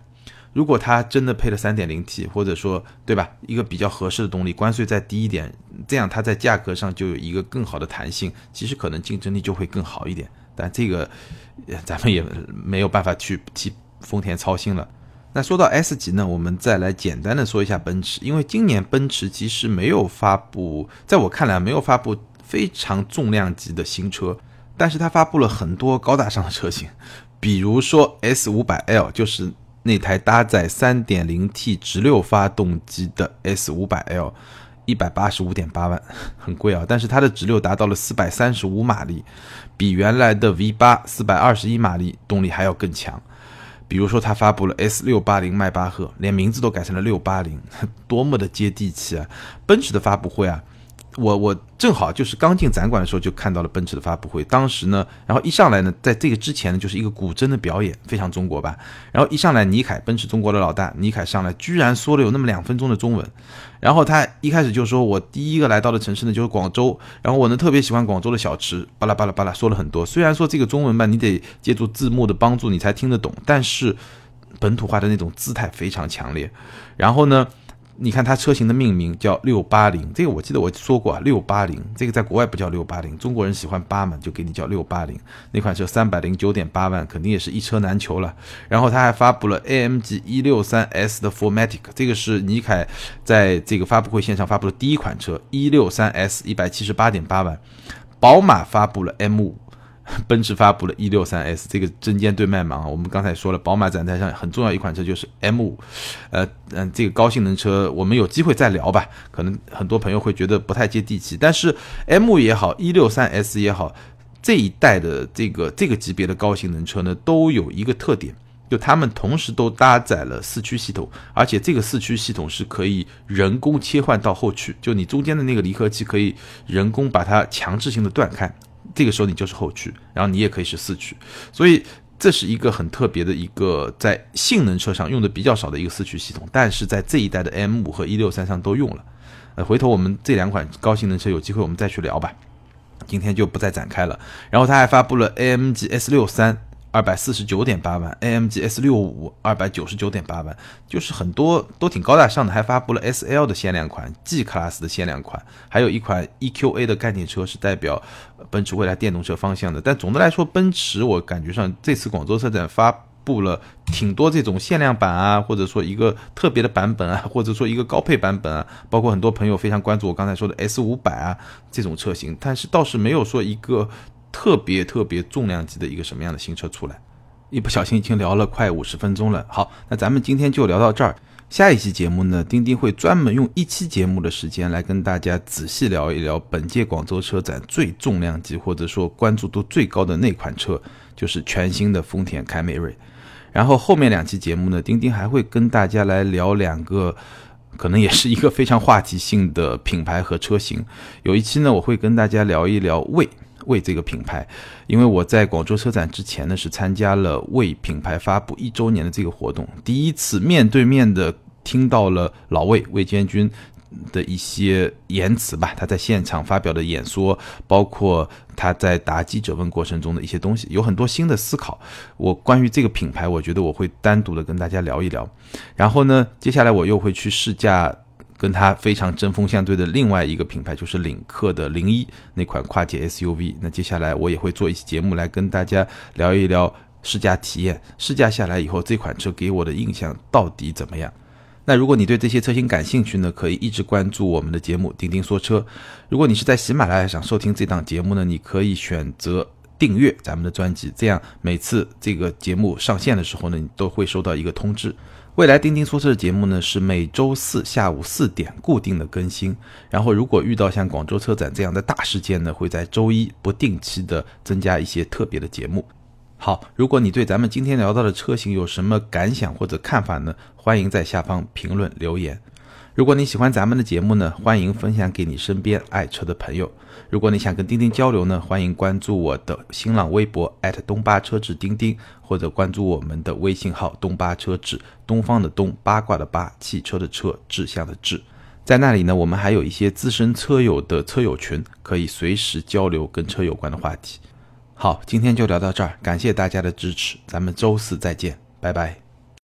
如果它真的配了 3.0T，或者说对吧，一个比较合适的动力，关税再低一点，这样它在价格上就有一个更好的弹性，其实可能竞争力就会更好一点。但这个咱们也没有办法去替丰田操心了。那说到 S 级呢，我们再来简单的说一下奔驰，因为今年奔驰其实没有发布，在我看来没有发布非常重量级的新车，但是它发布了很多高大上的车型，比如说 S 五百 L，就是那台搭载 3.0T 直六发动机的 S 五百 L，一百八十五点八万，很贵啊，但是它的直六达到了四百三十五马力，比原来的 V 八四百二十一马力动力还要更强。比如说，他发布了 S 六八零迈巴赫，连名字都改成了六八零，[LAUGHS] 多么的接地气啊！奔驰的发布会啊。我我正好就是刚进展馆的时候就看到了奔驰的发布会，当时呢，然后一上来呢，在这个之前呢，就是一个古筝的表演，非常中国吧。然后一上来，尼凯，奔驰中国的老大，尼凯上来居然说了有那么两分钟的中文，然后他一开始就说，我第一个来到的城市呢就是广州，然后我呢特别喜欢广州的小吃，巴拉巴拉巴拉说了很多。虽然说这个中文吧，你得借助字幕的帮助你才听得懂，但是本土化的那种姿态非常强烈。然后呢？你看它车型的命名叫六八零，这个我记得我说过啊，六八零这个在国外不叫六八零，中国人喜欢八嘛，就给你叫六八零。那款车三百零九点八万，肯定也是一车难求了。然后他还发布了 AMG 一六三 S 的 Formatic，这个是尼凯在这个发布会现场发布的第一款车，一六三 S 一百七十八点八万。宝马发布了 M 五。奔驰发布了 E63S，这个针尖对麦芒啊！我们刚才说了，宝马展台上很重要一款车就是 M5，呃嗯，这个高性能车我们有机会再聊吧。可能很多朋友会觉得不太接地气，但是 M5 也好，E63S 也好，这一代的这个这个级别的高性能车呢，都有一个特点，就它们同时都搭载了四驱系统，而且这个四驱系统是可以人工切换到后驱，就你中间的那个离合器可以人工把它强制性的断开。这个时候你就是后驱，然后你也可以是四驱，所以这是一个很特别的一个在性能车上用的比较少的一个四驱系统，但是在这一代的 M 五和一六三上都用了。呃，回头我们这两款高性能车有机会我们再去聊吧，今天就不再展开了。然后他还发布了 AMG S 六三。二百四十九点八万，AMG S 六五二百九十九点八万，就是很多都挺高大上的，还发布了 SL 的限量款，G Class 的限量款，还有一款 EQA 的概念车，是代表奔驰未来电动车方向的。但总的来说，奔驰我感觉上这次广州车展发布了挺多这种限量版啊，或者说一个特别的版本啊，或者说一个高配版本啊，包括很多朋友非常关注我刚才说的 S 五百啊这种车型，但是倒是没有说一个。特别特别重量级的一个什么样的新车出来？一不小心已经聊了快五十分钟了。好，那咱们今天就聊到这儿。下一期节目呢，丁丁会专门用一期节目的时间来跟大家仔细聊一聊本届广州车展最重量级或者说关注度最高的那款车，就是全新的丰田凯美瑞。然后后面两期节目呢，丁丁还会跟大家来聊两个，可能也是一个非常话题性的品牌和车型。有一期呢，我会跟大家聊一聊魏。[LAUGHS] 为这个品牌，因为我在广州车展之前呢，是参加了为品牌发布一周年的这个活动，第一次面对面的听到了老魏魏建军的一些言辞吧，他在现场发表的演说，包括他在答记者问过程中的一些东西，有很多新的思考。我关于这个品牌，我觉得我会单独的跟大家聊一聊。然后呢，接下来我又会去试驾。跟它非常针锋相对的另外一个品牌就是领克的零一那款跨界 SUV。那接下来我也会做一期节目来跟大家聊一聊试驾体验，试驾下来以后这款车给我的印象到底怎么样？那如果你对这些车型感兴趣呢，可以一直关注我们的节目钉钉说车。如果你是在喜马拉雅上收听这档节目呢，你可以选择订阅咱们的专辑，这样每次这个节目上线的时候呢，你都会收到一个通知。未来钉钉说车的节目呢，是每周四下午四点固定的更新。然后，如果遇到像广州车展这样的大事件呢，会在周一不定期的增加一些特别的节目。好，如果你对咱们今天聊到的车型有什么感想或者看法呢？欢迎在下方评论留言。如果你喜欢咱们的节目呢，欢迎分享给你身边爱车的朋友。如果你想跟钉钉交流呢，欢迎关注我的新浪微博东巴车志钉钉，或者关注我们的微信号东巴车志，东方的东，八卦的八，汽车的车，志向的志。在那里呢，我们还有一些资深车友的车友群，可以随时交流跟车有关的话题。好，今天就聊到这儿，感谢大家的支持，咱们周四再见，拜拜。